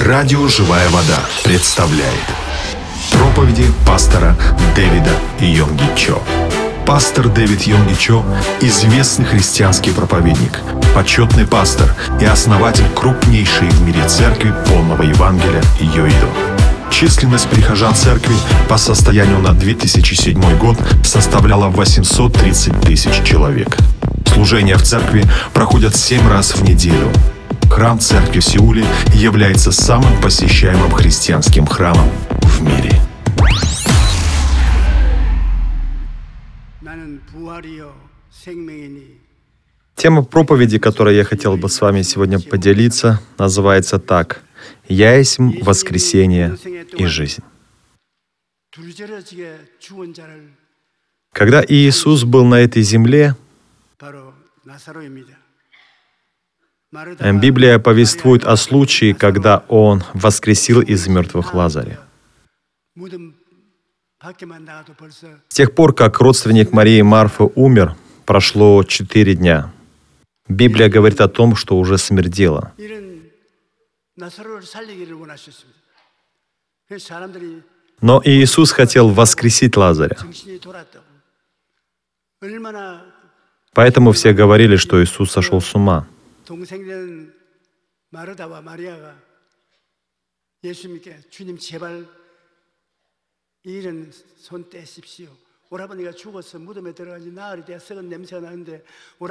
Радио «Живая вода» представляет проповеди пастора Дэвида Йонги Чо. Пастор Дэвид Йонги Чо – известный христианский проповедник, почетный пастор и основатель крупнейшей в мире церкви полного Евангелия Йоидо. Численность прихожан церкви по состоянию на 2007 год составляла 830 тысяч человек. Служения в церкви проходят 7 раз в неделю. Храм церкви в Сеуле является самым посещаемым христианским храмом в мире. Тема проповеди, которой я хотел бы с вами сегодня поделиться, называется так «Я есть воскресение и жизнь». Когда Иисус был на этой земле, Библия повествует о случае, когда Он воскресил из мертвых Лазаря. С тех пор, как родственник Марии Марфы умер, прошло четыре дня. Библия говорит о том, что уже смердело. Но Иисус хотел воскресить Лазаря. Поэтому все говорили, что Иисус сошел с ума. 이 일은 손 떼십시오.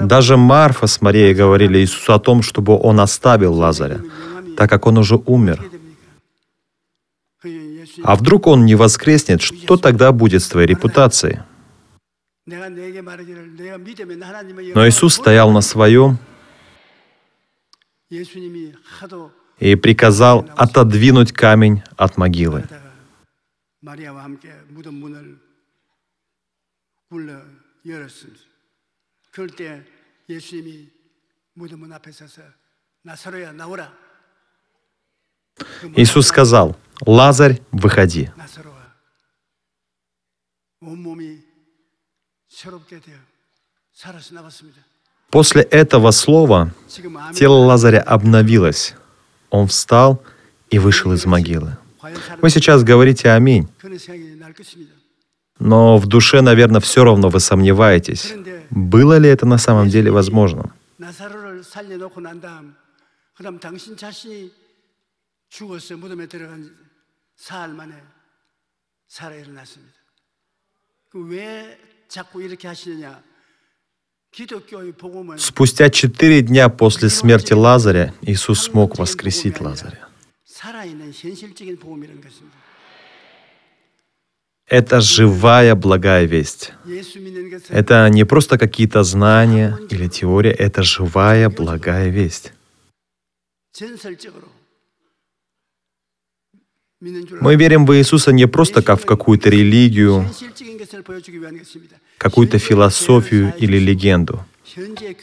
Даже Марфа с Марией говорили Иисусу о том, чтобы он оставил Лазаря, так как он уже умер. А вдруг он не воскреснет, что тогда будет с твоей репутацией? Но Иисус стоял на своем и приказал отодвинуть камень от могилы. 굴러 열었습니다. 그럴 때 예수님이 무덤문 앞에 서서 나사로야 나 После этого слова тело Лазаря обновилось. Он встал и вышел из могилы. Вы сейчас говорите «Аминь». Но в душе, наверное, все равно вы сомневаетесь, было ли это на самом деле возможно. Спустя четыре дня после смерти Лазаря Иисус смог воскресить Лазаря. Это живая благая весть. Это не просто какие-то знания или теория, это живая благая весть. Мы верим в Иисуса не просто как в какую-то религию, какую-то философию или легенду.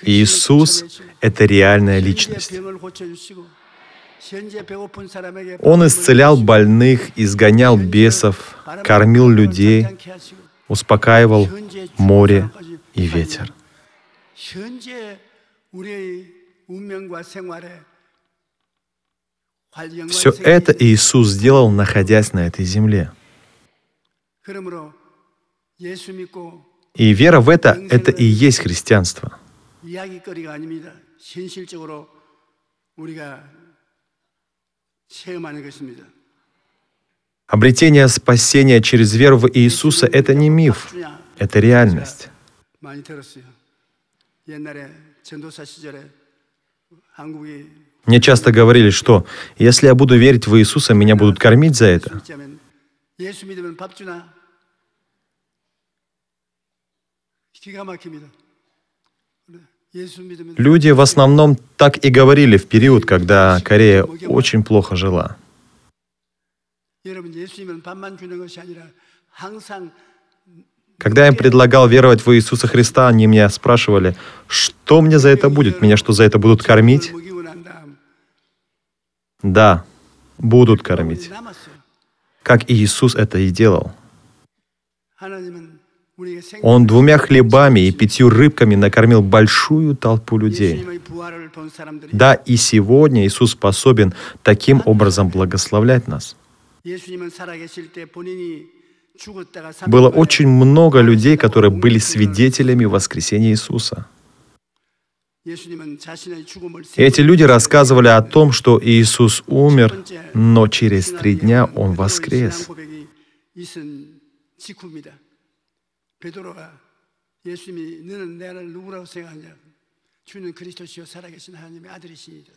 Иисус — это реальная личность. Он исцелял больных, изгонял бесов, кормил людей, успокаивал море и ветер. Все это Иисус сделал, находясь на этой земле. И вера в это — это и есть христианство. Обретение спасения через веру в Иисуса — это не миф, это реальность. Мне часто говорили, что если я буду верить в Иисуса, меня будут кормить за это. Люди в основном так и говорили в период, когда Корея очень плохо жила. Когда им предлагал веровать в Иисуса Христа, они меня спрашивали, что мне за это будет? Меня что, за это будут кормить? Да, будут кормить. Как Иисус это и делал. Он двумя хлебами и пятью рыбками накормил большую толпу людей. Да, и сегодня Иисус способен таким образом благословлять нас. Было очень много людей, которые были свидетелями воскресения Иисуса. Эти люди рассказывали о том, что Иисус умер, но через три дня Он воскрес. 베드로가 예수님이 너는 나를 누구라고 생각하냐? 주는 그리스도시요 살아계신 하나님의 아들이시니라.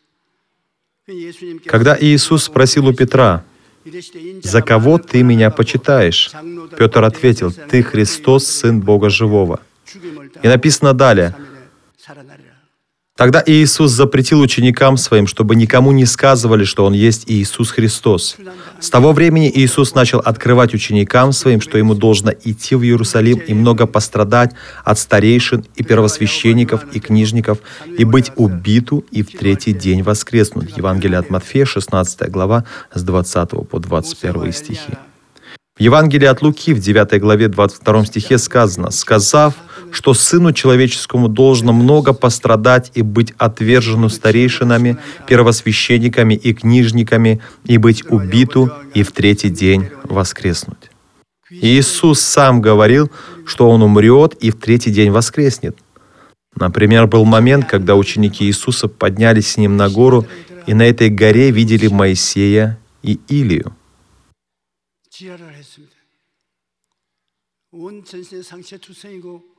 Когда Иисус спросил у Петра, «За кого ты меня почитаешь?» Петр ответил, «Ты Христос, Сын Бога Живого». И написано далее, Тогда Иисус запретил ученикам своим, чтобы никому не сказывали, что Он есть Иисус Христос. С того времени Иисус начал открывать ученикам своим, что Ему должно идти в Иерусалим и много пострадать от старейшин и первосвященников и книжников, и быть убиту и в третий день воскреснуть. Евангелие от Матфея, 16 глава, с 20 по 21 стихи. В Евангелии от Луки в 9 главе 22 стихе сказано, «Сказав, что Сыну Человеческому должно много пострадать и быть отвержену старейшинами, первосвященниками и книжниками, и быть убиту, и в третий день воскреснуть». Иисус сам говорил, что Он умрет и в третий день воскреснет. Например, был момент, когда ученики Иисуса поднялись с Ним на гору, и на этой горе видели Моисея и Илию. 지혈을 했습니다. 온 전신의 상체 투성이고 비투성이고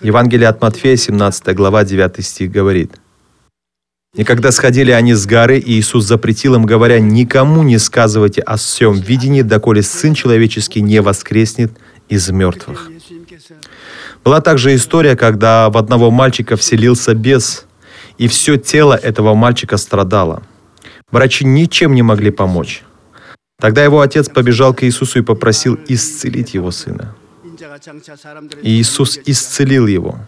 Евангелие от Матфея, 17 глава, 9 стих говорит. «И когда сходили они с горы, Иисус запретил им, говоря, «Никому не сказывайте о всем видении, доколе Сын Человеческий не воскреснет из мертвых». Была также история, когда в одного мальчика вселился бес, и все тело этого мальчика страдало – Врачи ничем не могли помочь. Тогда его отец побежал к Иисусу и попросил исцелить его сына. Иисус исцелил его.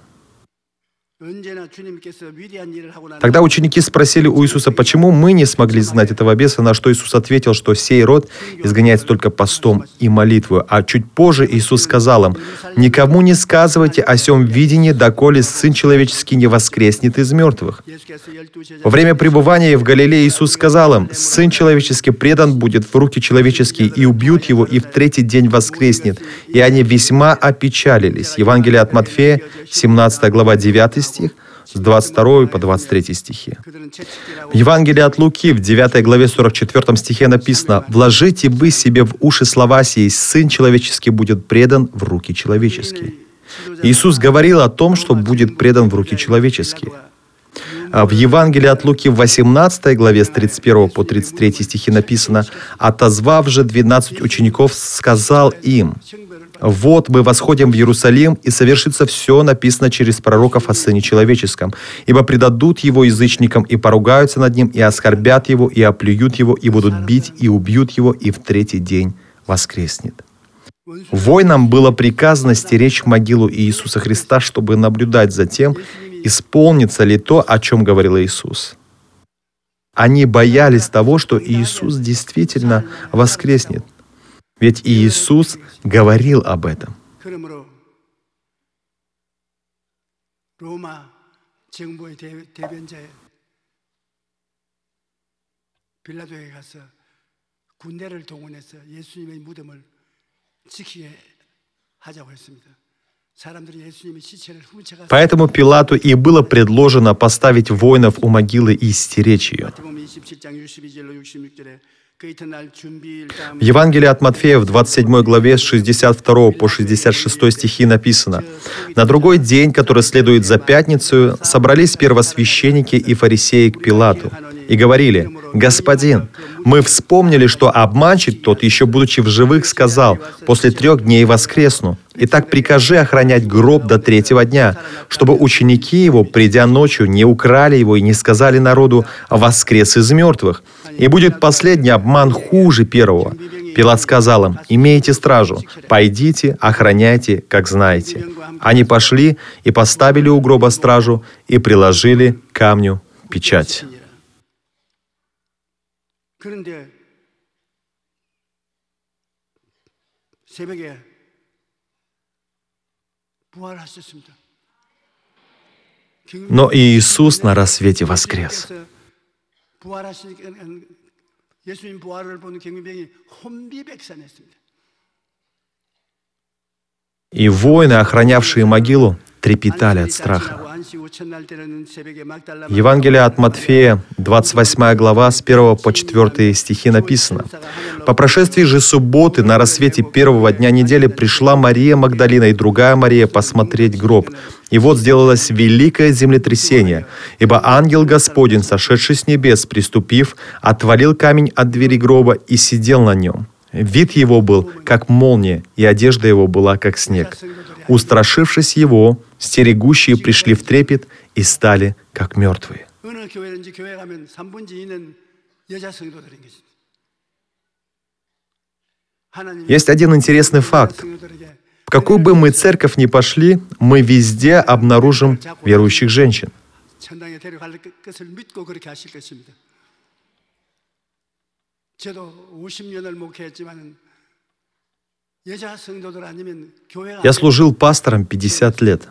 Тогда ученики спросили у Иисуса, почему мы не смогли знать этого беса, на что Иисус ответил, что сей род изгоняется только постом и молитвой. А чуть позже Иисус сказал им, «Никому не сказывайте о сем видении, доколе Сын Человеческий не воскреснет из мертвых». Во время пребывания в Галилее Иисус сказал им, «Сын Человеческий предан будет в руки человеческие, и убьют его, и в третий день воскреснет». И они весьма опечалились. Евангелие от Матфея, 17 глава 9 стих, с 22 по 23 стихи. В Евангелии от Луки в 9 главе 44 стихе написано «Вложите бы себе в уши слова сии, Сын человеческий будет предан в руки человеческие». Иисус говорил о том, что будет предан в руки человеческие. А в Евангелии от Луки в 18 главе с 31 по 33 стихи написано «Отозвав же 12 учеников, сказал им, «Вот мы восходим в Иерусалим, и совершится все, написано через пророков о Сыне Человеческом. Ибо предадут его язычникам, и поругаются над ним, и оскорбят его, и оплюют его, и будут бить, и убьют его, и в третий день воскреснет». Воинам было приказано стеречь могилу Иисуса Христа, чтобы наблюдать за тем, исполнится ли то, о чем говорил Иисус. Они боялись того, что Иисус действительно воскреснет. Ведь Иисус говорил об этом. 빌라도에 가서 군대를 동원해서 예수님의 무덤을 지키게 하자고 했습니다. Поэтому Пилату и было предложено поставить воинов у могилы и стеречь ее. В Евангелии от Матфея в 27 главе с 62 по 66 стихи написано, «На другой день, который следует за пятницу, собрались первосвященники и фарисеи к Пилату и говорили, «Господин, мы вспомнили, что обманщик тот, еще будучи в живых, сказал, «После трех дней воскресну». Итак, прикажи охранять гроб до третьего дня, чтобы ученики его, придя ночью, не украли его и не сказали народу «воскрес из мертвых». И будет последний обман хуже первого. Пилат сказал им, «Имейте стражу, пойдите, охраняйте, как знаете». Они пошли и поставили у гроба стражу и приложили камню печать. 새벽에 부활하셨습니다. Но и Иисус на рассвете воскрес. 부활하시니까 예수님 부활을 본 경비병이 혼비백산했습니다. И воины, охранявшие могилу, трепетали от страха. Евангелие от Матфея, 28 глава, с 1 по 4 стихи написано. «По прошествии же субботы на рассвете первого дня недели пришла Мария Магдалина и другая Мария посмотреть гроб. И вот сделалось великое землетрясение, ибо ангел Господень, сошедший с небес, приступив, отвалил камень от двери гроба и сидел на нем. Вид его был, как молния, и одежда его была, как снег. Устрашившись его, стерегущие пришли в трепет и стали, как мертвые. Есть один интересный факт. В какую бы мы церковь ни пошли, мы везде обнаружим верующих женщин. Я служил пастором 50 лет.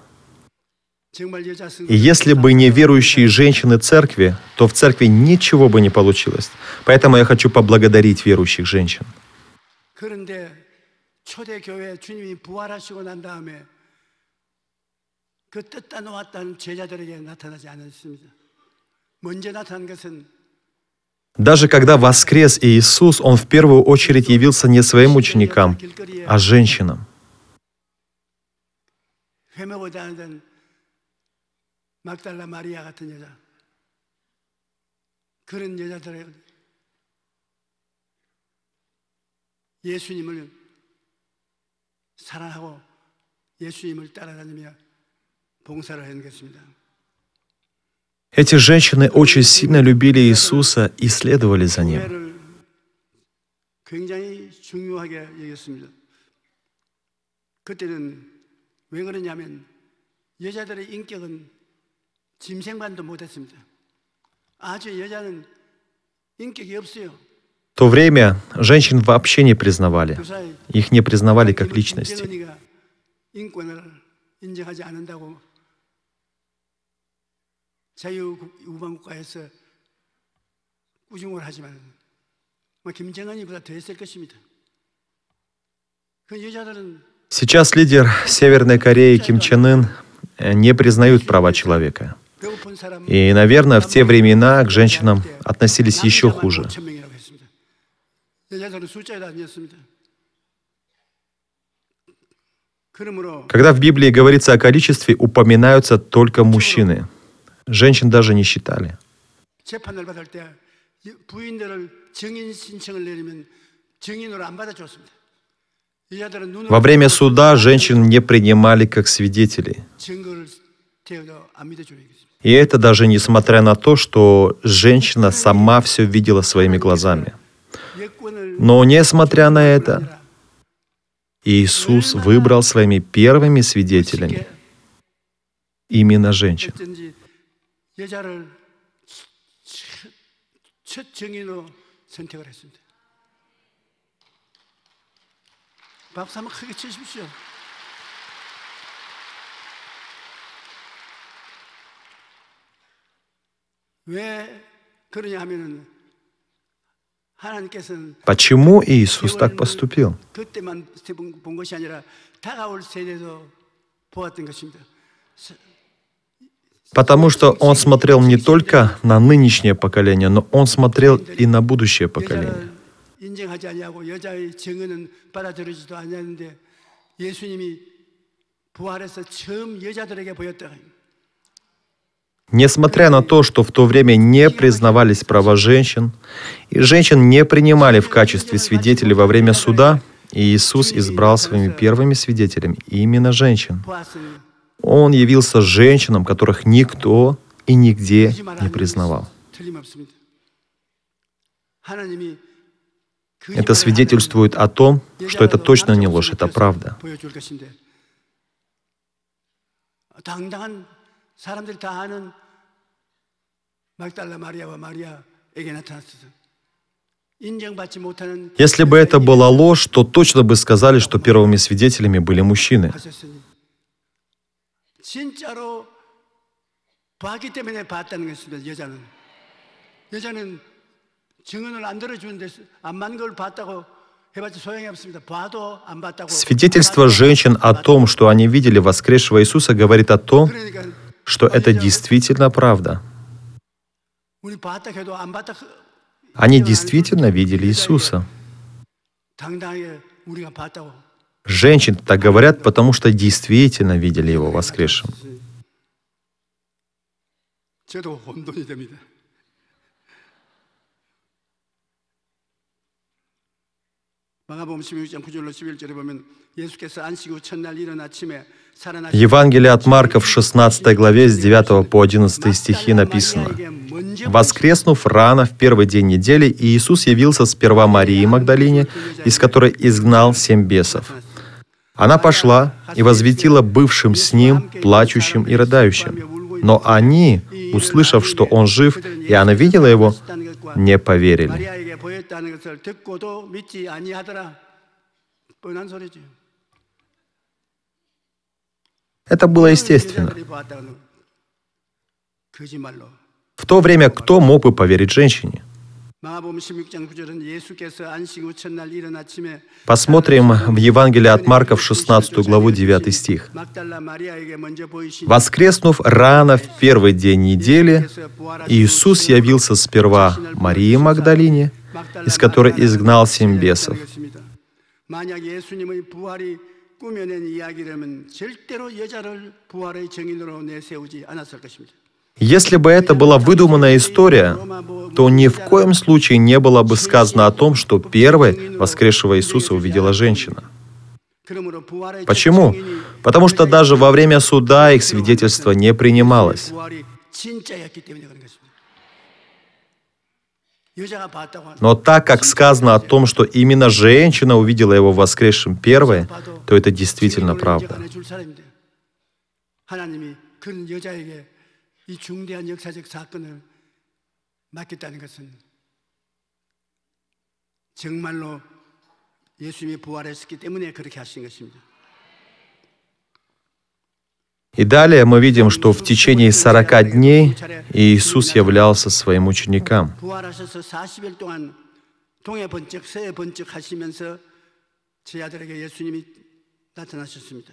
И если бы не верующие женщины церкви, то в церкви ничего бы не получилось. Поэтому я хочу поблагодарить верующих женщин. Даже когда воскрес Иисус, Он в первую очередь явился не своим ученикам, а женщинам. 나지 않았습니다. 먼저 나타난 것은 даже когда воскрес Иисус, Он в первую очередь явился не своим ученикам, а женщинам. 예수님을 사랑하고 예수님을 따라다니며 봉사를 한 것입니다. Эти женщины очень сильно любили Иисуса и следовали за Ним. В то время женщин вообще не признавали. Их не признавали как личности. 자유우방국가에서 꾸중을 하지만 김정은이보다 더 했을 것입니다. 그 여자들은 Сейчас лидер Северной Кореи Ким Чен Ын не признают права человека. И, наверное, в те времена к женщинам относились еще хуже. Когда в Библии говорится о количестве, упоминаются только мужчины – Женщин даже не считали. Во время суда женщин не принимали как свидетелей. И это даже несмотря на то, что женщина сама все видела своими глазами. Но несмотря на это, Иисус выбрал своими первыми свидетелями именно женщин. 여자를 첫 증인으로 선택을 했습니다. 박수 한번 크게 치십시오. Почему Иисус так поступил? 그때만 본 것이 아니라 다가올 세대도 보았던 것입니다. Потому что он смотрел не только на нынешнее поколение, но он смотрел Несмотря на то, что в то время не признавались права женщин, и женщин не принимали в качестве свидетелей во время суда, Иисус избрал своими первыми свидетелями именно женщин. Он явился женщинам, которых никто и нигде не признавал. Это свидетельствует о том, что это точно не ложь, это правда. 인정받지 못하는 Если бы это была ложь, то точно бы сказали, что первыми свидетелями были мужчины. 하셨으니 진짜로 봤기 때문에 봤다는 것입니다. 여자는 여자는 증언을 안 들어주는데 안 맞는 걸 봤다고 해봤자 소용이 없습니다. 봐도 안 봤다고. Свидетельство женщин о том, что они видели воскресшего Иисуса, говорит о том, 그러니까 что это действительно правда. Они действительно видели Иисуса. Женщины так говорят, потому что действительно видели Его воскресшим. Евангелие от Марка в 16 главе с 9 по 11 стихи написано. Воскреснув рано в первый день недели, Иисус явился сперва Марии Магдалине, из которой изгнал семь бесов. Она пошла и возвестила бывшим с ним, плачущим и рыдающим. Но они, услышав, что он жив, и она видела его, не поверили. Это было естественно. В то время кто мог бы поверить женщине? Посмотрим в Евангелие от Марка в 16 главу 9 стих. «Воскреснув рано в первый день недели, Иисус явился сперва Марии Магдалине, из которой изгнал семь бесов. Если бы это была выдуманная история, то ни в коем случае не было бы сказано о том, что первой воскресшего Иисуса увидела женщина. 그러므로 부활의 Почему? 증인이 Потому что даже во время суда их свидетельство не принималось. 부활이 진짜였기 때문에 그런 것입니다. 여자가 봤다고 하는 Но так как сказано о том, что именно женщина увидела его воскресшим первой, то это действительно правда. 줄 사람인데 하나님이 그런 여자에게 이 중대한 역사적 사건을 맡겼다는 것은 정말로 예수님이 부활했기 때문에 그렇게 하신 것입니다. И далее мы видим, что в течение 40 дней Иисус являлся своим ученикам. 부활하셔서 40일 동안 동해 번쩍 서해 번쩍 하시면서 제 아들에게 예수님이 나타나셨습니다.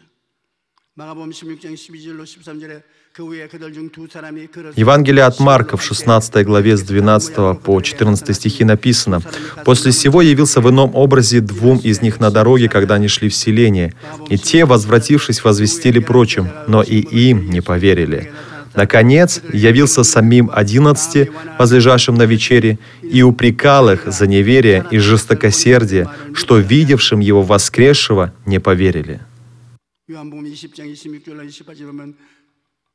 Евангелие от Марка в 16 главе с 12 по 14 стихи написано, «После сего явился в ином образе двум из них на дороге, когда они шли в селение. И те, возвратившись, возвестили прочим, но и им не поверили. Наконец, явился самим одиннадцати, возлежавшим на вечере, и упрекал их за неверие и жестокосердие, что видевшим его воскресшего не поверили». 요한복음 20장 26절로 28절 보면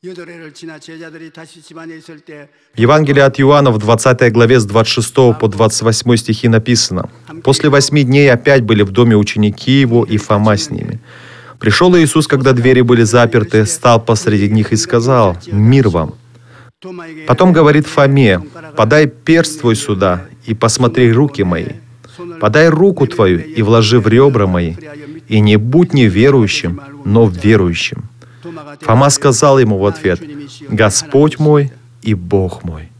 여덟 해를 지나 제자들이 다시 집안에 있을 때 В Евангелии от Иоанна в 20 главе с 26 по 28 стихи написано, «После восьми дней опять были в доме ученики его и Фома с ними. Пришел Иисус, когда двери были заперты, стал посреди них и сказал, «Мир вам». 도마에게 Потом говорит Фоме, «Подай перст твой сюда и посмотри руки мои. Подай руку твою и вложи в ребра мои, и не будь неверующим, но верующим». 도마가 Фома сказал ему в ответ, «Господь мой и Бог мой».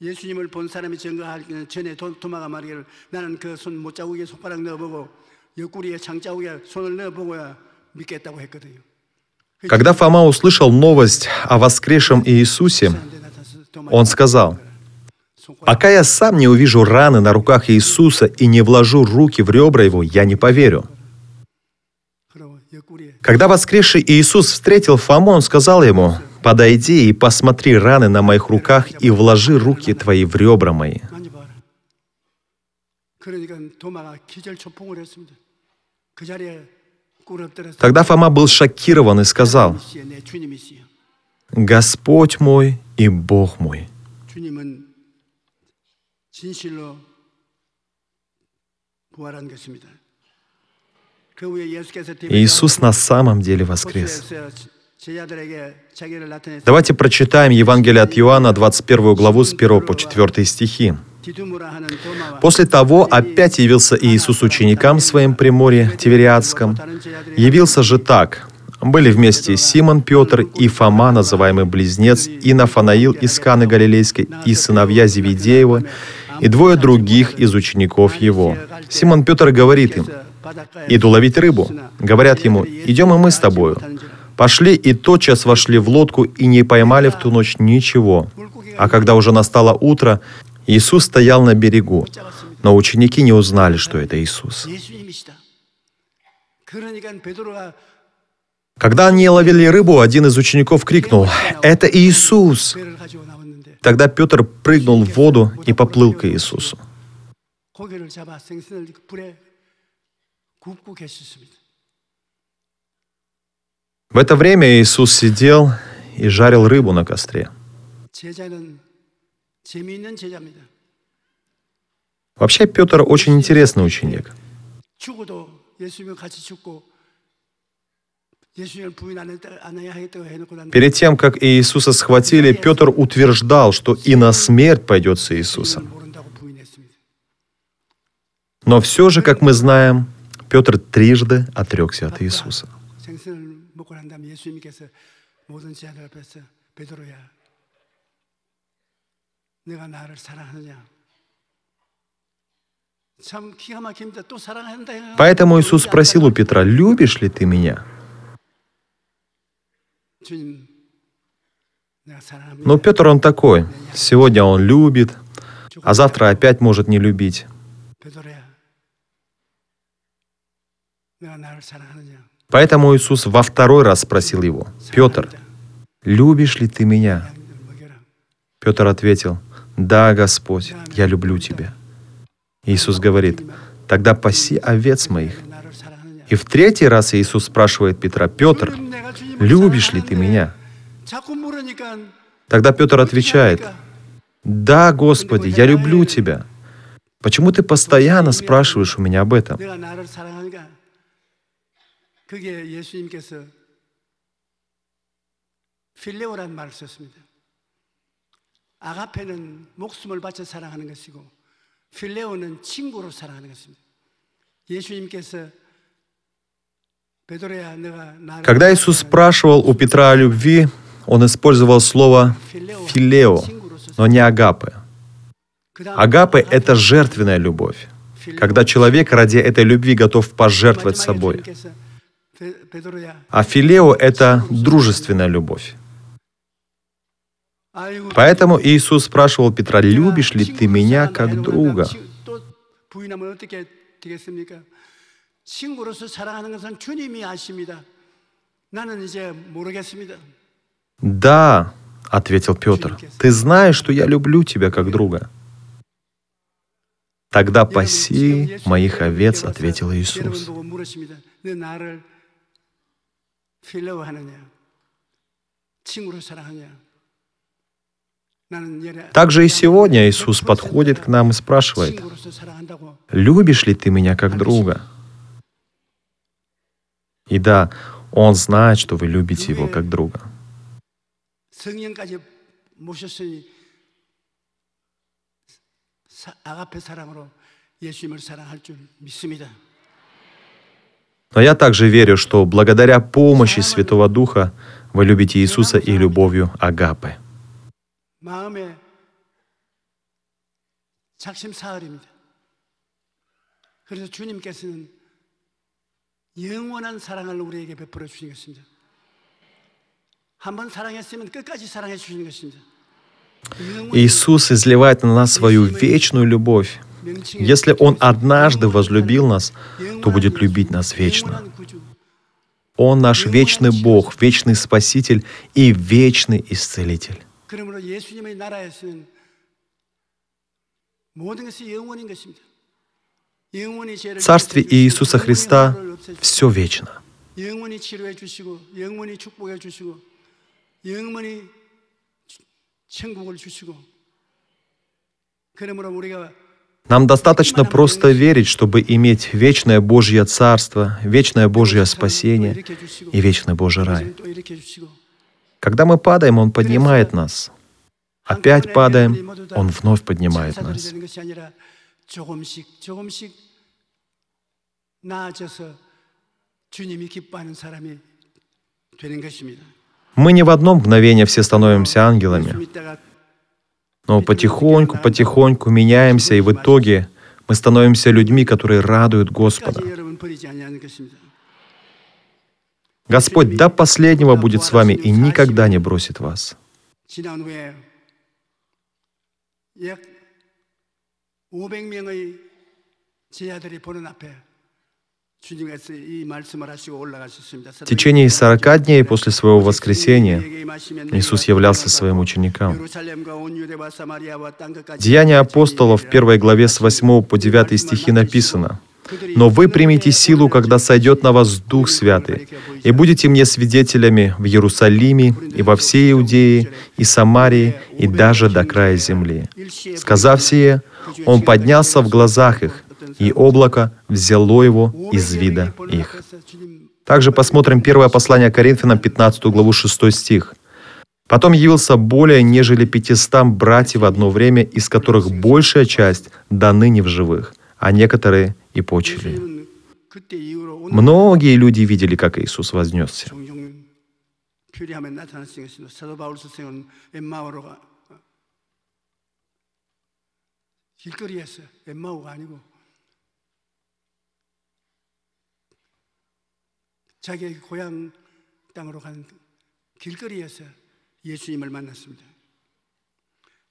예수님을 본 사람이 증거할 전에 도- 도마가 말하기를 나는 그 손 못자국에 손가락 넣어보고 옆구리에 장자국에 손을 넣어보고야 믿겠다고 했거든요. Когда Фома услышал новость о воскресшем Иисусе, 사람들이 나타나서 도마에게 он сказал, 손가락 Пока я сам не увижу раны на руках Иисуса и не вложу руки в ребра Его, я не поверю. Когда воскресший Иисус встретил Фому, он сказал ему, «Подойди и посмотри раны на моих руках и вложи руки твои в ребра мои». Тогда Фома был шокирован и сказал, «Господь мой и Бог мой». 주님은 진실로 부활한 것입니다. 그 후에 예수께서 Иисус на самом деле воскрес. 호수에서 제자들에게 자기를 나타내서 Давайте прочитаем Евангелие от Иоанна, 21 главу с 1 по 4 стихи. 디두모라 하는 도마와 После того опять явился Иисус ученикам своим при море Тивериадском. Явился же так. Были вместе Симон Петр и Фома, называемый Близнец, и Нафанаил из Каны Галилейской, и сыновья Зеведеева, и двое других из учеников его. Симон Петр говорит им, «Иду ловить рыбу». Говорят ему, «Идем и мы с тобою». Пошли и тотчас вошли в лодку и не поймали в ту ночь ничего. А когда уже настало утро, Иисус стоял на берегу, но ученики не узнали, что это Иисус. Когда они ловили рыбу, один из учеников крикнул, «Это Иисус!» Тогда Петр прыгнул в воду и поплыл к Иисусу. В это время Иисус сидел и жарил рыбу на костре. Вообще Петр очень интересный ученик. Перед тем, как Иисуса схватили, Петр утверждал, что и на смерть пойдет с Иисусом. Но все же, как мы знаем, Петр трижды отрекся от Иисуса. Поэтому Иисус спросил у Петра, «Любишь ли ты меня?» Но ну, Петр он такой. Сегодня он любит, а завтра опять может не любить. Поэтому Иисус во второй раз спросил его, «Петр, любишь ли ты меня?» Петр ответил, «Да, Господь, я люблю тебя». Иисус говорит, «Тогда паси овец моих». 나를 사랑하느냐 И в третий раз Иисус спрашивает Петра, «Петр, 그럼 내가 주님을 любишь ли ты 사랑하는데 меня?» 자꾸 물으니까 Тогда Петр отвечает, «Да, Господи, я люблю тебя». Почему ты постоянно спрашиваешь у меня об этом? 내가 나를 사랑하니까 그게 예수님께서 필레오라는 말을 썼습니다. 아가페는 목숨을 바쳐 사랑하는 것이고 필레오는 친구로 사랑하는 것입니다. 예수님께서 베드로야 내가 나를 когда Иисус спрашивал у Петра о любви, он использовал слово «филео», но не «агапе». Агапе — это жертвенная любовь, когда человек ради этой любви готов пожертвовать собой. А филео — это дружественная любовь. Поэтому Иисус спрашивал Петра, «Любишь ли ты меня как друга?» 친구로서 사랑하는 것은 주님이 아십니다. 나는 이제 모르겠습니다. «Да», — ответил Петр, — «ты знаешь, что я люблю тебя как друга». «Тогда 여러분, паси 지금 моих 예수님께서 овец», — 와서 ответил 여러분 Иисус. 보고 물으십니다. 너 나를 필레오하느냐? 친구로 사랑하냐? 나는 얘네 Также и сегодня Иисус подходит к нам и спрашивает, 친구로서 사랑한다고 «Любишь ли ты меня как друга?» И да, Он знает, что вы любите Его как друга. 성령까지 모셨으니 사- 아가페 사랑으로 예수님을 사랑할 줄 믿습니다. Но я также верю, что благодаря помощи Святого Духа вы любите Иисуса и любовью Агапы. 마음의 작심 사흘입니다. 그래서 주님께서는 영원한 사랑을 우리에게 베풀어 주신 것입니다. 한번 사랑했으면 끝까지 사랑해 주시는 것입니다. 영원히 Иисус изливает на нас свою вечную любовь. 명칭에 Если Он 붙여주신 однажды 영원한 возлюбил 사랑, нас, то будет 영원한 любить 구주, нас вечно. 영원한 구주. Он наш вечный Бог, вечный Спаситель и вечный Исцелитель. 그러므로 예수님의 나라에서는 모든 것이 영원인 것입니다. 영원히 죄를 В Царстве 용서해 주시고, Иисуса 영원히 Христа 화를 없애주시고, все вечно. 영원히 치료해 주시고 영원히 축복해 주시고 영원히 주- 천국을 주시고 그러므로 우리가 Нам достаточно просто верить, чтобы иметь вечное Божье Царство, вечное Божье спасение 일으켜 주시고 и вечный Божий рай. 또 일으켜 주시고 Когда мы падаем, Он поднимает нас. опять падаем, Он вновь поднимает нас. 되는 것이 아니라 조금씩 조금씩 나아져서 Мы не в одно мгновение все становимся ангелами, 좀 있다가 но потихоньку, потихоньку меняемся, и в итоге мы становимся людьми, которые радуют Господа. 끝까지 여러분 버리지 아니하는 것입니다. Господь до последнего будет с вами и никогда не бросит вас. 지난 후에 약 500명의 제자들이 보는 앞에 в течение 40 дней после своего воскресения Иисус являлся своим ученикам. Деяния апостолов в первой главе с 8 по 9 стихи написано «Но вы примите силу, когда сойдет на вас Дух Святый, и будете мне свидетелями в Иерусалиме и во всей Иудее и Самарии и даже до края земли». Сказав сие, Он поднялся в глазах их, и облако взяло его из вида их. Также посмотрим первое послание Коринфянам, 15 главу, 6 стих. «Потом явился более, нежели пятистам братьев в одно время, из которых большая часть до ныне в живых, а некоторые и почили». Многие люди видели, как Иисус вознесся. 종종 필요하면 나타났으니 것입니다. 사도 바울 스승은 엠마오로가 길거리에서 엠마오가 아니고 자기 고향 땅으로 간 길거리에서 예수님을 만났습니다.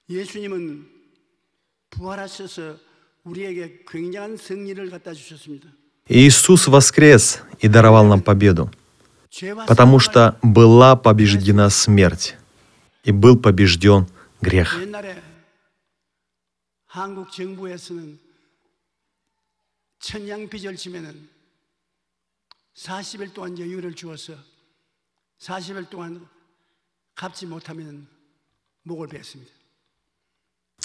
예수님은 부활하셔서 우리에게 굉장한 승리를 갖다 주셨습니다. Иисус воскрес и даровал нам победу, 죄와 потому что была побеждена смерть и был побежден грех. 옛날에 한국 정부에서는 천냥빚을 지면은 40일 동안 여유를 주어서 40일 동안 갚지 못하면 목을 뱉습니다.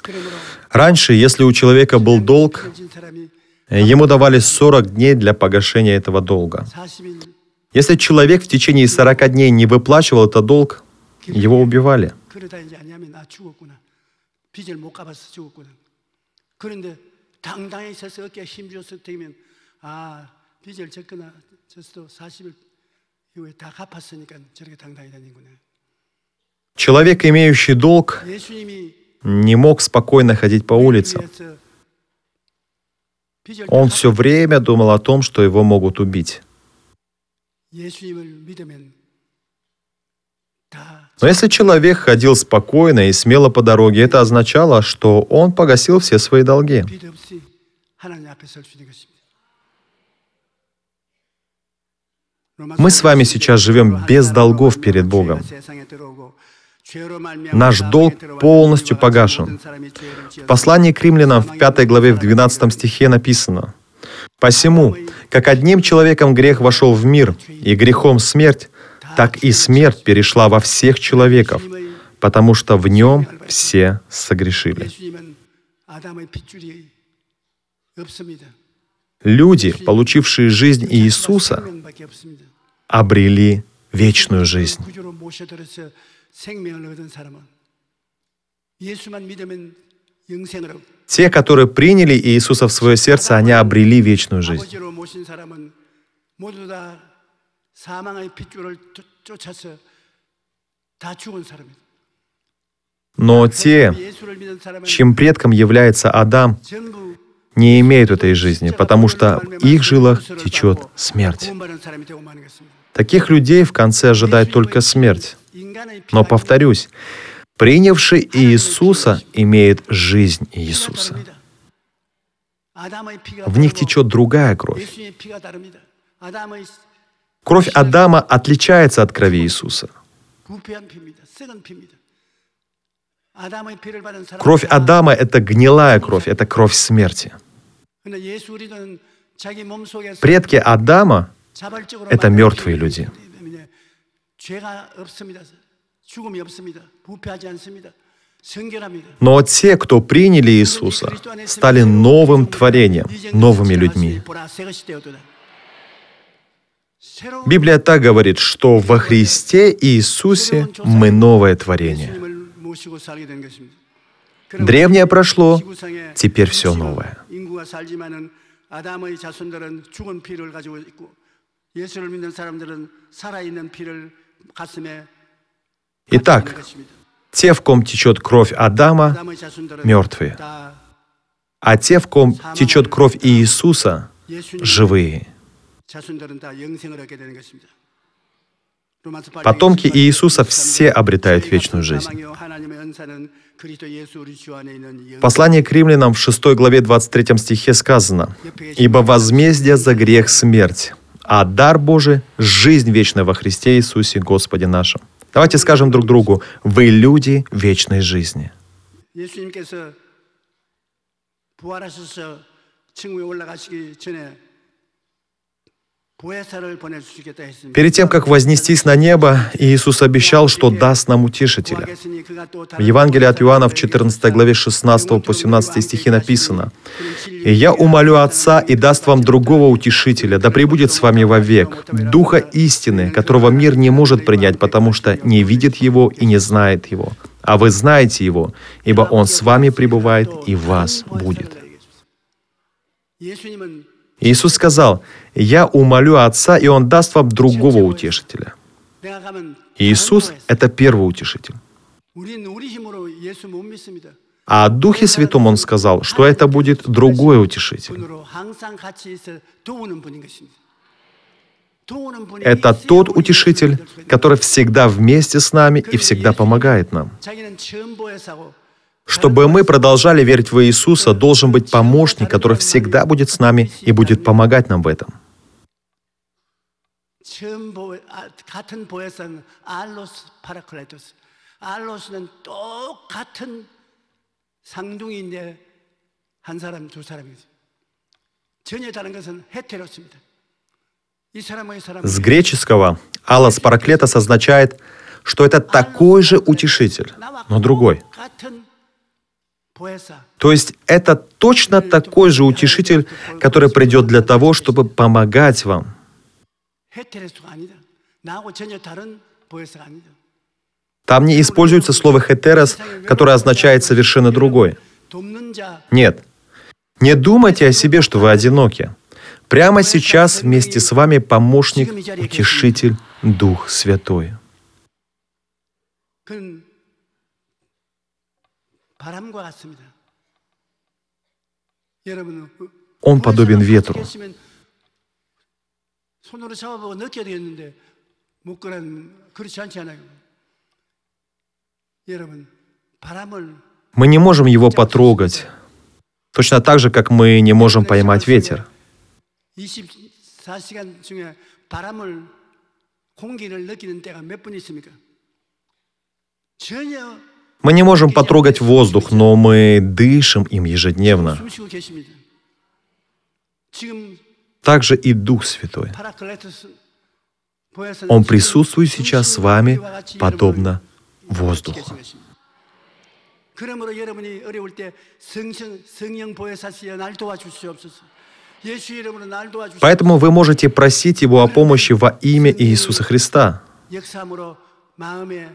그러므로 Раньше, если у человека был долг, 진 사람이 ему давали 40 дней для погашения этого долга. 40일 Если человек в течение 40 дней не выплачивал этот долг, его убивали. 그러다 이제 아니하면 나 죽었구나. 빚을 못 갚아서 죽었구나. 그런데 당당히 서서 어깨에 힘줘서 되면 아 빚을 졌거나 졌어도 40일 이후에 다 갚았으니까 저렇게 당당히 다니구나. Человек, имеющий долг, не мог спокойно ходить по улицам. Он все время думал о том, что его могут убить. Но если человек ходил спокойно и смело по дороге, это означало, что он погасил все свои долги. Мы с вами сейчас живем без долгов перед Богом. Наш долг полностью погашен. В послании к римлянам в 5 главе в 12 стихе написано «Посему, как одним человеком грех вошел в мир, и грехом смерть, так и смерть перешла во всех человеков, потому что в нем все согрешили». Люди, получившие жизнь Иисуса, обрели вечную жизнь. Те, которые приняли Иисуса в свое сердце, они обрели вечную жизнь. Но те, чем предком является Адам, не имеют этой жизни, потому что в их жилах течет смерть. Таких людей в конце ожидает только смерть. Но повторюсь, принявший Иисуса имеет жизнь Иисуса. В них течет другая кровь. Кровь Адама отличается от крови Иисуса. Кровь Адама — это гнилая кровь, это кровь смерти. Предки Адама — это мертвые люди. Но те, кто приняли Иисуса, стали новым творением, новыми людьми. Библия так говорит, что во Христе и Иисусе мы новое творение. Древнее прошло, теперь все новое. Итак, те, в ком течет кровь Адама, мертвые, а те, в ком течет кровь Иисуса, живые. Потомки Иисуса все обретают вечную жизнь. 사망이요 하나님의 은사는 그리스도 예수 우리 주 안에 있는 영- В послании к римлянам в 6 главе 23 стихе сказано, «Ибо возмездие за грех – смерть, а дар Божий – жизнь вечная во Христе Иисусе Господе нашем». Давайте скажем друг другу, вы люди вечной жизни. 예수님께서 부활하셔서 천국에 올라가시기 전에 Перед тем, как вознестись на небо, Иисус обещал, что даст нам утешителя. В Евангелии от Иоанна в 14 главе 16 по 17 стихи написано, «И я умолю Отца, и даст вам другого утешителя, да пребудет с вами вовек, Духа истины, которого мир не может принять, потому что не видит его и не знает его. А вы знаете его, ибо он с вами пребывает и вас будет». Иисус сказал, я умолю Отца, и Он даст вам другого утешителя. Иисус – это первый утешитель. А о Духе Святом он сказал, что это будет другой утешитель. Это тот утешитель, который всегда вместе с нами и всегда помогает нам. Чтобы мы продолжали верить в Иисуса, должен быть помощник, который всегда будет с нами и будет помогать нам в этом. 처음 보 아, 같은 보혜사는 알로스 파라클레토스. 알로스는 똑같은 상둥이인데 한 사람 두 사람이죠. 전혀 다른 것은 헤테로스입니다. 이 사람과 이 사람 С греческого «алос параклетос» означает, что это такой же утешитель, но другой. 같은 보혜사. То есть это точно такой же утешитель, который придет для того, чтобы помогать вам. 헤테레스가 아니다. 나하고 전혀 다른 보혜사가 아니다. Там не используется слово «хетерос», которое означает совершенно другое. 돕는 자, Нет. Не думайте о себе, что вы одиноки. Прямо сейчас вместе с вами помощник, утешитель, Дух Святой. 그는 바람과 같습니다. 여러분, Он подобен ветру. 했으면 손으로 잡아보고 느껴야 되겠는데 못 그런 그렇지 않지 않아요. 여러분, 바람을 Мы не можем его потрогать. Точно так же, как мы не можем поймать ветер. 24시간 중에 바람을 공기를 느끼는 때가 몇 분 있습니까? 전혀 Мы не можем потрогать воздух, но мы дышим им ежедневно. 숨 쉬고 계십니다. 지금 Также и Дух Святой. 파라클레토스 보혜사는 Он 지금 присутствует сейчас с вами, 숨쉬는 공기와 같이 подобно 여러분을 воздуху. 계신 것입니다. 그러므로 여러분이 어려울 때 성령, 성령 보혜사시여 날 도와주시옵소서. 예수 이름으로 날 도와주시옵소서. Поэтому вы можете просить Его о помощи во имя Иисуса Христа. 역사함으로 마음에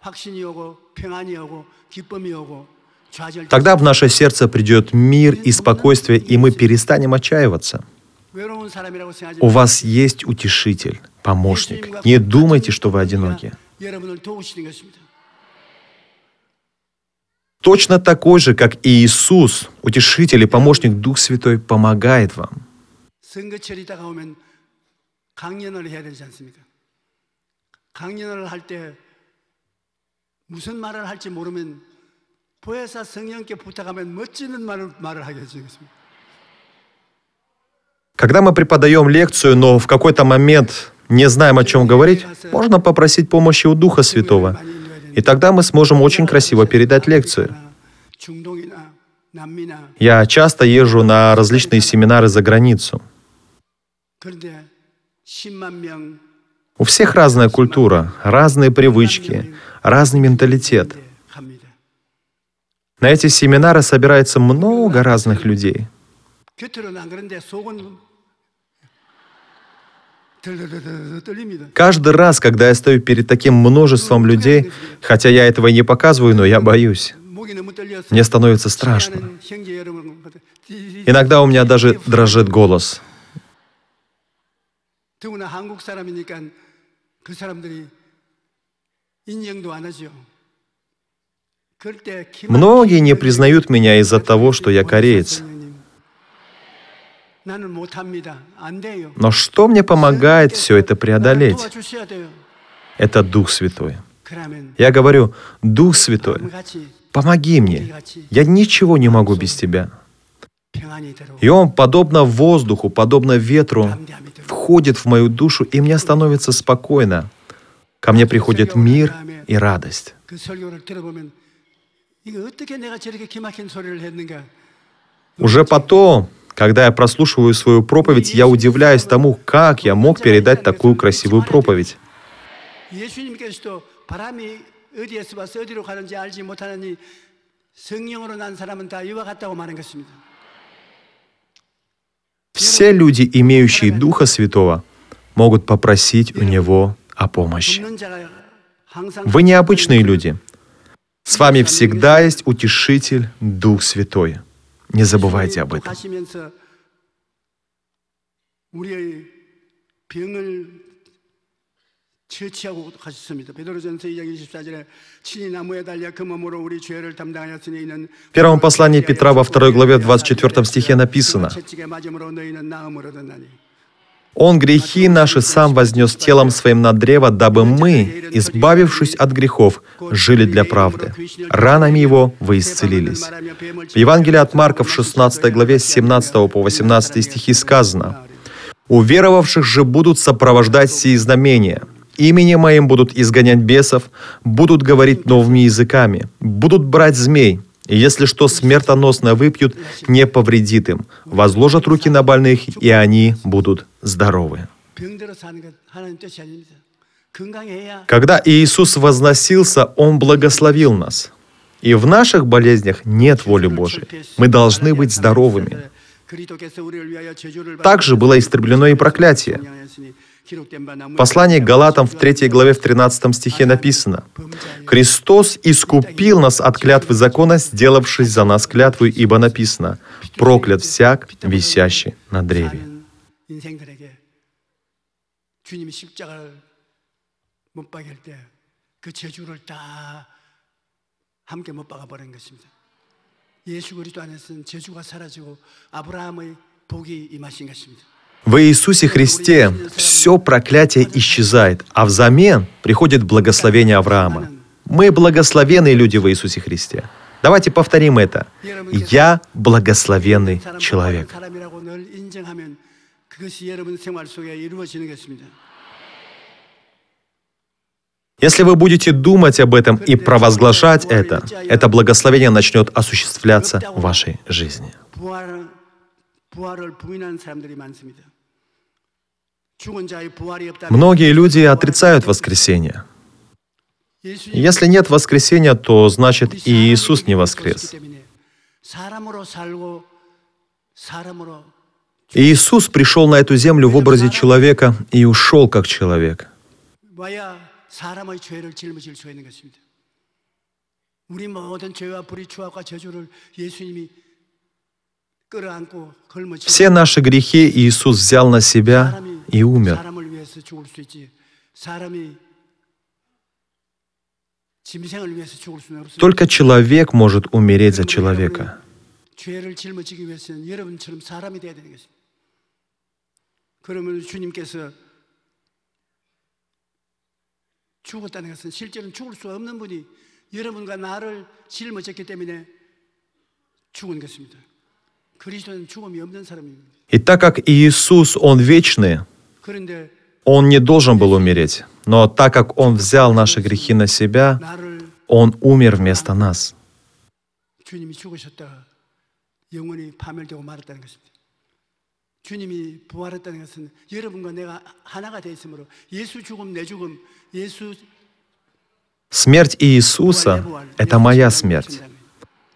확신이 오고 평안이 오고 기쁨이 오고 좌절. Тогда в наше сердце придет мир и спокойствие, и мы перестанем отчаиваться. 외로운 사람이라고 생각하지 У вас есть утешитель, помощник. Не думайте, что вы одиноки. 여러분을 도우시는 것입니다. Точно такой же, как и Иисус, утешитель и помощник Дух Святой помогает вам. 선거철이 다가오면 강연을 해야 되지 않습니까? 강연을 할 때 무슨 말을 할지 모르면 보혜사 성령께 부탁하면 멋지는 말을, 말을 하게 해주겠습니다. Когда мы преподаем лекцию, но в какой-то момент не знаем, о чем говорить, можно попросить помощи у Духа Святого. И тогда мы сможем очень красиво передать лекцию. Я часто езжу на различные семинары за границу. У всех разная культура, разные привычки, разный менталитет. На эти семинары собирается много разных людей. Каждый раз, когда я стою перед таким множеством людей, хотя я этого и не показываю, но я боюсь. Мне становится страшно. Иногда у меня даже дрожит голос. Многие не признают меня из-за того, что я кореец. Но что мне помогает все это преодолеть? Это Дух Святой. Я говорю, Дух Святой, помоги мне. Я ничего не могу без Тебя. И Он, подобно воздуху, подобно ветру, входит в мою душу, и мне становится спокойно. Ко мне приходит мир и радость. Уже потом когда я прослушиваю свою проповедь, я удивляюсь тому, как я мог передать такую красивую проповедь. Все люди, имеющие Духа Святого, могут попросить у Него о помощи. Вы необычные люди. С вами всегда есть Утешитель Дух Святой. Не забывайте об этом. 하시면서 우리의 병을 처치하고 가셨습니다. 베드로전서 2장 24절에 친히 나무에 달려 그 몸으로 우리 죄를 담당하였으니 이는 В первом послании Петра во второй главе в 24 стихе написано, «Он грехи наши сам вознес телом своим на древо, дабы мы, избавившись от грехов, жили для правды. Ранами Его вы исцелились». В Евангелии от Марка в 16 главе с 17 по 18 стихи сказано, «Уверовавших же будут сопровождать сии знамения. Именем моим будут изгонять бесов, будут говорить новыми языками, будут брать змей, и если что смертоносное выпьют, не повредит им. Возложат руки на больных, и они будут здоровы. Когда Иисус возносился, Он благословил нас. И в наших болезнях нет воли Божией. Мы должны быть здоровыми. Также было истреблено и проклятие В послании к Галатам в 3 главе в 13 стихе написано «Христос искупил нас от клятвы закона, сделавшись за нас клятвой, ибо написано «Проклят всяк, висящий на древе». 사는 인생들에게 주님이 십자가를 못 박일 때 그 제주를 다 함께 못 박아 버린 것입니다. 예수 그리스도 안에서는 제주가 사라지고 아브라함의 복이 임하신 것입니다. В Иисусе Христе все проклятие исчезает, а взамен приходит благословение Авраама. Мы благословенные люди в Иисусе Христе. Давайте повторим это. Я благословенный 사람과 человек. 사람이라고 늘 인정하면 그것이 여러분 생활 속에 이루어지는 것입니다. Если вы будете думать об этом и провозглашать это, это благословение начнет осуществляться в вашей жизни. 부활, 부활을 부인하는 사람들이 많습니다. Многие люди отрицают воскресение. Если нет воскресения, то значит и Иисус не воскрес. Иисус пришел на эту землю в образе человека и ушел как человек. Все наши грехи Иисус взял на себя и умер. 사람을 위해서 죽을 수 있지. 사람이 짐승을 위해서 죽을 수는 없습니다. Только человек может умереть за человека. 죄를 짊어지기 위해서는 여러분처럼 사람이 돼야 되는 것입니다. 그러면 주님께서 죽었다는 것은 실제로는 죽을 수 없는 분이 여러분과 나를 짊어졌기 때문에 죽은 것입니다. 그리스도는 죽음이 없는 사람입니다. И так как Иисус, Он вечный, 그런데 Он не должен был умереть. Но так как Он взял наши грехи на себя, 나를 Он умер вместо нас. 주님이 죽으셨다가 영원히 파멸되고 말았다는 것입니다. 주님이 부활했다는 것은 여러분과 내가 하나가 되어 있으므로 예수 죽음 내 죽음 예수 Смерть Иисуса – это моя смерть.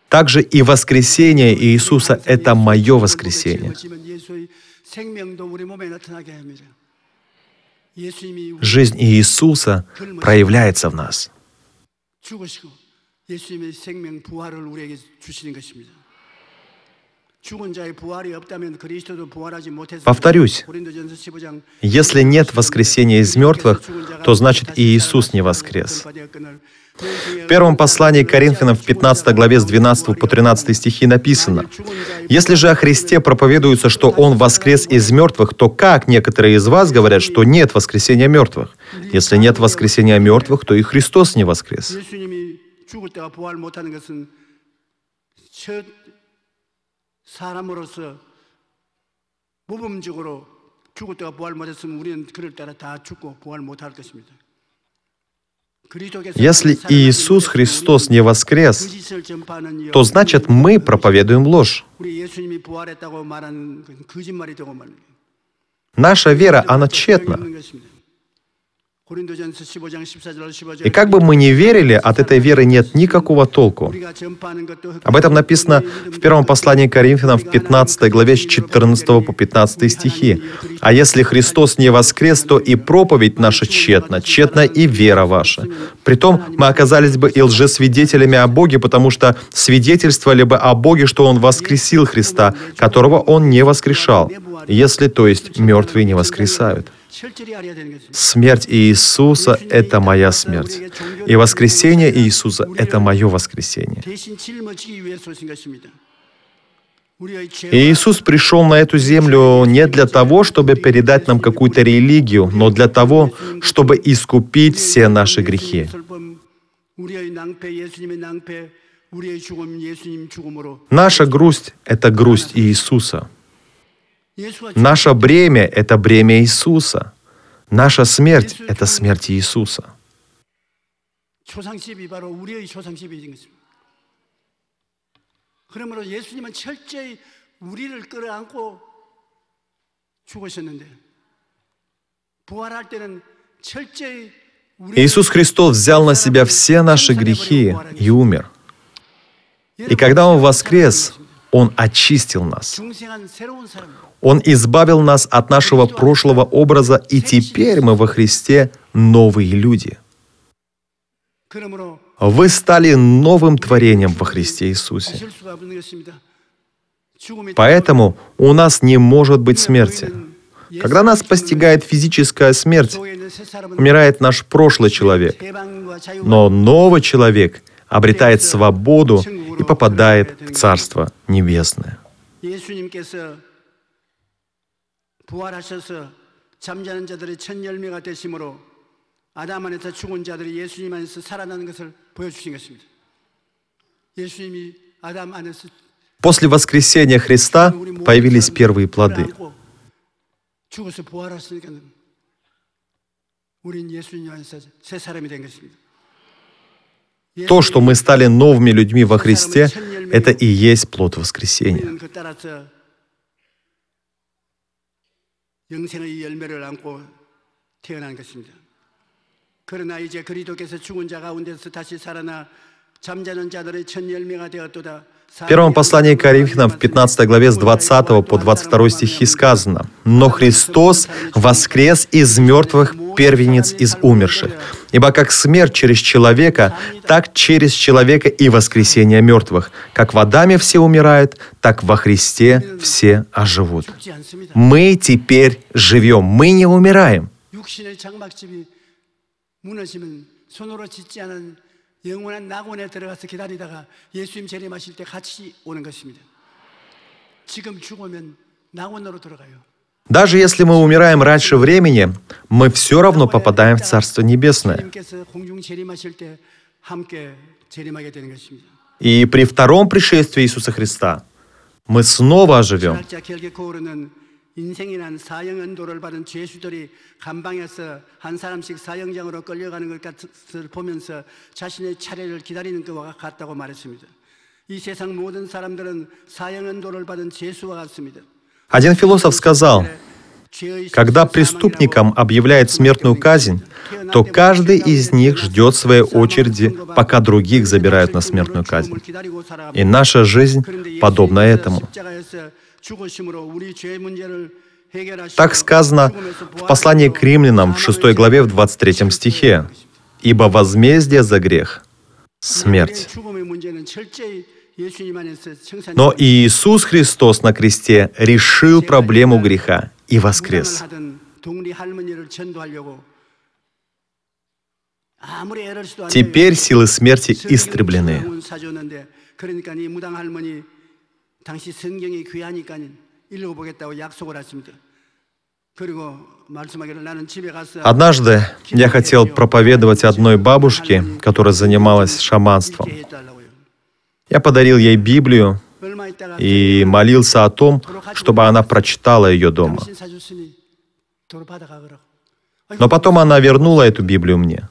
Также и воскресение Иисуса – это мое воскресение. Жизнь Иисуса проявляется в нас. Повторюсь, если нет воскресения из мертвых, то значит и Иисус не воскрес. В первом послании к Коринфянам в 15 главе с 12 по 13 стихи написано, «Если же о Христе проповедуется, что Он воскрес из мертвых, то как некоторые из вас говорят, что нет воскресения мертвых? Если нет воскресения мертвых, то и Христос не воскрес». 예수님이 죽을 때가 부활 못하는 것은 첫 사람으로서 모범적으로 죽을 때가 부활 못했으면 우리는 그를 따라 다 죽고 부활 못할 것입니다. если Иисус Христос не воскрес, то значит мы проповедуем ложь. Наша вера, она тщетна. И как бы мы ни верили, от этой веры нет никакого толку. Об этом написано в первом послании Коринфянам в 15 главе с 14 по 15 стихи. «А если Христос не воскрес, то и проповедь наша тщетна, тщетна и вера ваша. Притом мы оказались бы и лжесвидетелями о Боге, потому что свидетельствовали бы о Боге, что Он воскресил Христа, которого Он не воскрешал, если, то есть, мертвые не воскресают». Смерть Иисуса — это моя смерть. И воскресение Иисуса — это мое воскресение. Иисус пришел на эту землю не для того, чтобы передать нам какую-то религию, но для того, чтобы искупить все наши грехи. Наша грусть — это грусть Иисуса — 예수와 Наше бремя — это бремя Иисуса. Наша смерть — это смерть Иисуса. 초상집이 바로 우리의 초상집이 된 것입니다. 그러므로 예수님은 철저히 우리를 끌어안고 죽으셨는데 부활할 때는 철저히 우리를 Иисус Христос взял на себя все наши грехи и умер. И когда Он воскрес, он очистил нас. Он избавил нас от нашего прошлого образа, и теперь мы во Христе новые люди. Вы стали новым творением во Христе Иисусе. Поэтому у нас не может быть смерти. Когда нас постигает физическая смерть, умирает наш прошлый человек. Но новый человек обретает свободу и попадает в Царство Небесное. 예수님께서 부활하셔서 잠자는 자들의 첫 열매가 되심으로 아담 안에서 죽은 자들이 예수님 안에서 살아나는 것을 보여주신 것입니다. 예수님이 아담 안에서 После воскресения Христа появились первые плоды. 끌어안고 죽어서 부활하시니까 우린 예수님 안에서 새 사람이 된 것입니다. То, что мы стали новыми людьми во Христе, это и есть плод воскресения. 우리는 그 따라서 영생의 열매를 안고 태어난 것입니다. 그러나 이제 그리스도께서 죽은 자 가운데서 다시 살아나 잠자는 자들의 첫 열매가 되었도다. В первом послании к Коринфянам в 15 главе с 20 по 22 стихи сказано, «Но Христос воскрес из мертвых первенец из умерших. Ибо как смерть через человека, так через человека и воскресение мертвых. Как в Адаме все умирают, так во Христе все оживут». 죽지 않습니다. Мы теперь живем, мы не умираем. 육신의 장막집이 무너지면 손으로 짓지 않은 영원한 낙원에 들어가서 기다리다가 예수님 재림하실 때 같이 오는 것입니다. 지금 죽으면 낙원으로 들어가요. Даже если мы умираем раньше времени, мы все равно попадаем в Царство Небесное. 주님께서 공중 재림하실 때 함께 재림하게 되는 것입니다. И при втором пришествии Иисуса Христа мы снова оживем. 철학자 켈게코르는 인생이란 사형 연도를 받은 죄수들이 감방에서 한 사람씩 사형장으로 끌려가는 것 같을 보면서 자신의 차례를 기다리는 것과 같다고 말했습니다. 이 세상 모든 사람들은 사형 연도를 받은 죄수와 같습니다. Один философ сказал, когда преступникам объявляют смертную казнь, то каждый из них ждет своей очереди, пока других забирают на смертную казнь. И наша жизнь подобна этому. Так сказано в послании к римлянам в 6 главе в 23 стихе. «Ибо возмездие за грех — смерть». Но Иисус Христос на кресте решил проблему греха и воскрес. Теперь силы смерти истреблены. Однажды я хотел проповедовать одной бабушке, которая занималась шаманством. Я подарил ей Библию и молился о том, чтобы она прочитала ее дома. Но потом она вернула эту Библию мне.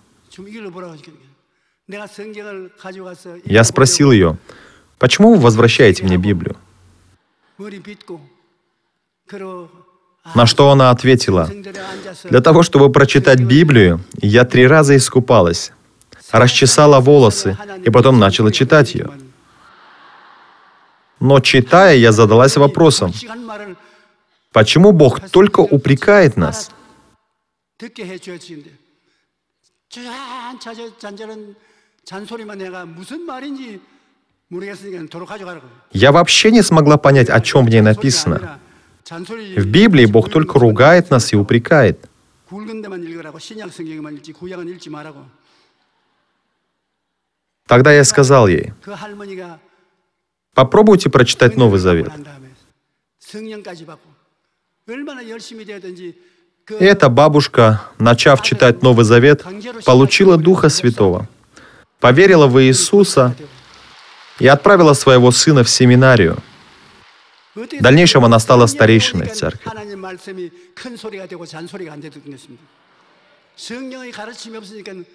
Я спросил ее, почему вы возвращаете мне Библию? На что она ответила, для того, чтобы прочитать Библию, я три раза искупалась, расчесала волосы и потом начала читать ее. Но читая, я задалась вопросом, почему Бог только упрекает нас? Я вообще не смогла понять, о чем в ней написано. В Библии Бог только ругает нас и упрекает. Тогда я сказал ей, Попробуйте прочитать Новый Завет. Эта бабушка, начав читать Новый Завет, получила Духа Святого, поверила в Иисуса и отправила своего сына в семинарию. В дальнейшем она стала старейшиной в церкви.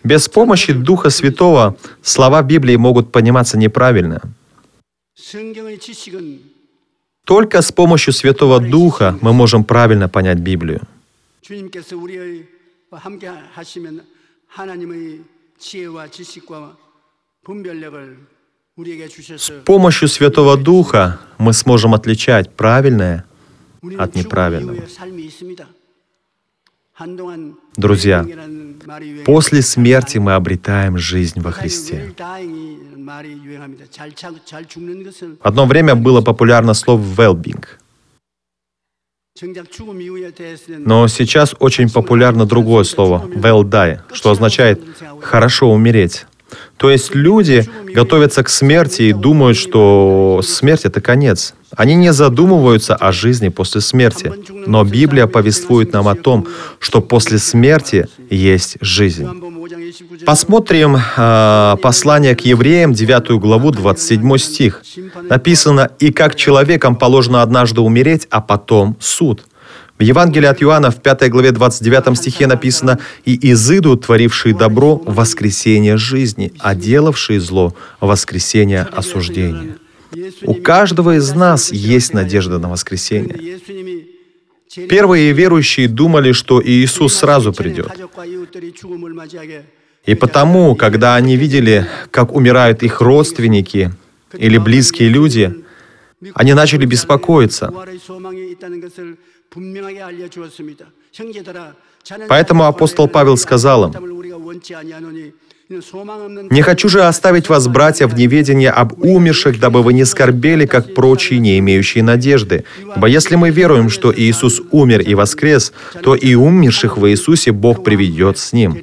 Без помощи Духа Святого слова Библии могут пониматься неправильно – только с помощью Святого Духа мы можем правильно понять Библию. С помощью Святого Духа мы сможем отличать правильное от неправильного. Друзья, после смерти мы обретаем жизнь во Христе. Одно время было популярно слово «велбинг». Но сейчас очень популярно другое слово «велдай», что означает «хорошо умереть». То есть люди готовятся к смерти и думают, что смерть это конец. Они не задумываются о жизни после смерти. Но Библия повествует нам о том, что после смерти есть жизнь. Посмотрим э, послание к евреям, 9 главу, 27 стих. Написано, «И как человеком положено однажды умереть, а потом суд». В Евангелии от Иоанна в 5 главе 29 стихе написано «И изыдут, творившие добро, воскресение жизни, а делавшие зло, воскресение осуждения». У каждого из нас есть надежда на воскресение. Первые верующие думали, что Иисус сразу придет. И потому, когда они видели, как умирают их родственники или близкие люди, они начали беспокоиться. Поэтому апостол Павел сказал им, «Не хочу же оставить вас, братья, в неведении об умерших, дабы вы не скорбели, как прочие, не имеющие надежды. Ибо если мы веруем, что Иисус умер и воскрес, то и умерших в Иисусе Бог приведет с Ним».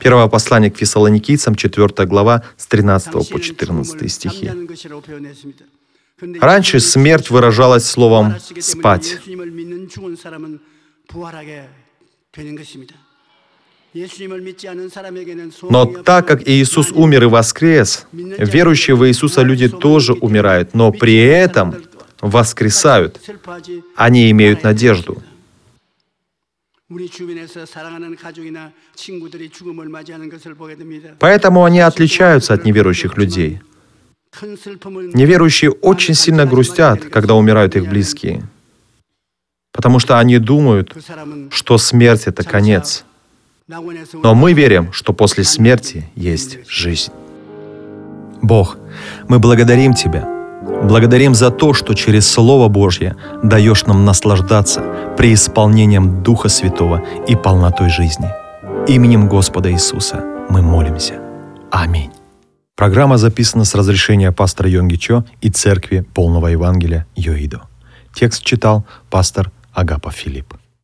Первое послание к фессалоникийцам, 4 глава, с 13 по 14 стихи. Раньше смерть выражалась словом «спать». Но так как Иисус умер и воскрес, верующие в Иисуса люди тоже умирают, но при этом воскресают. Они имеют надежду. Поэтому они отличаются от неверующих людей. Неверующие очень сильно грустят, когда умирают их близкие, потому что они думают, что смерть — это конец. Но мы верим, что после смерти есть жизнь. Бог, мы благодарим Тебя Благодарим за то, что через Слово Божье даешь нам наслаждаться преисполнением Духа Святого и полнотой жизни. Именем Господа Иисуса мы молимся. Аминь. Программа записана с разрешения пастора Йонги Чо и Церкви Полного Евангелия Йоидо. Текст читал пастор Агапа Филипп.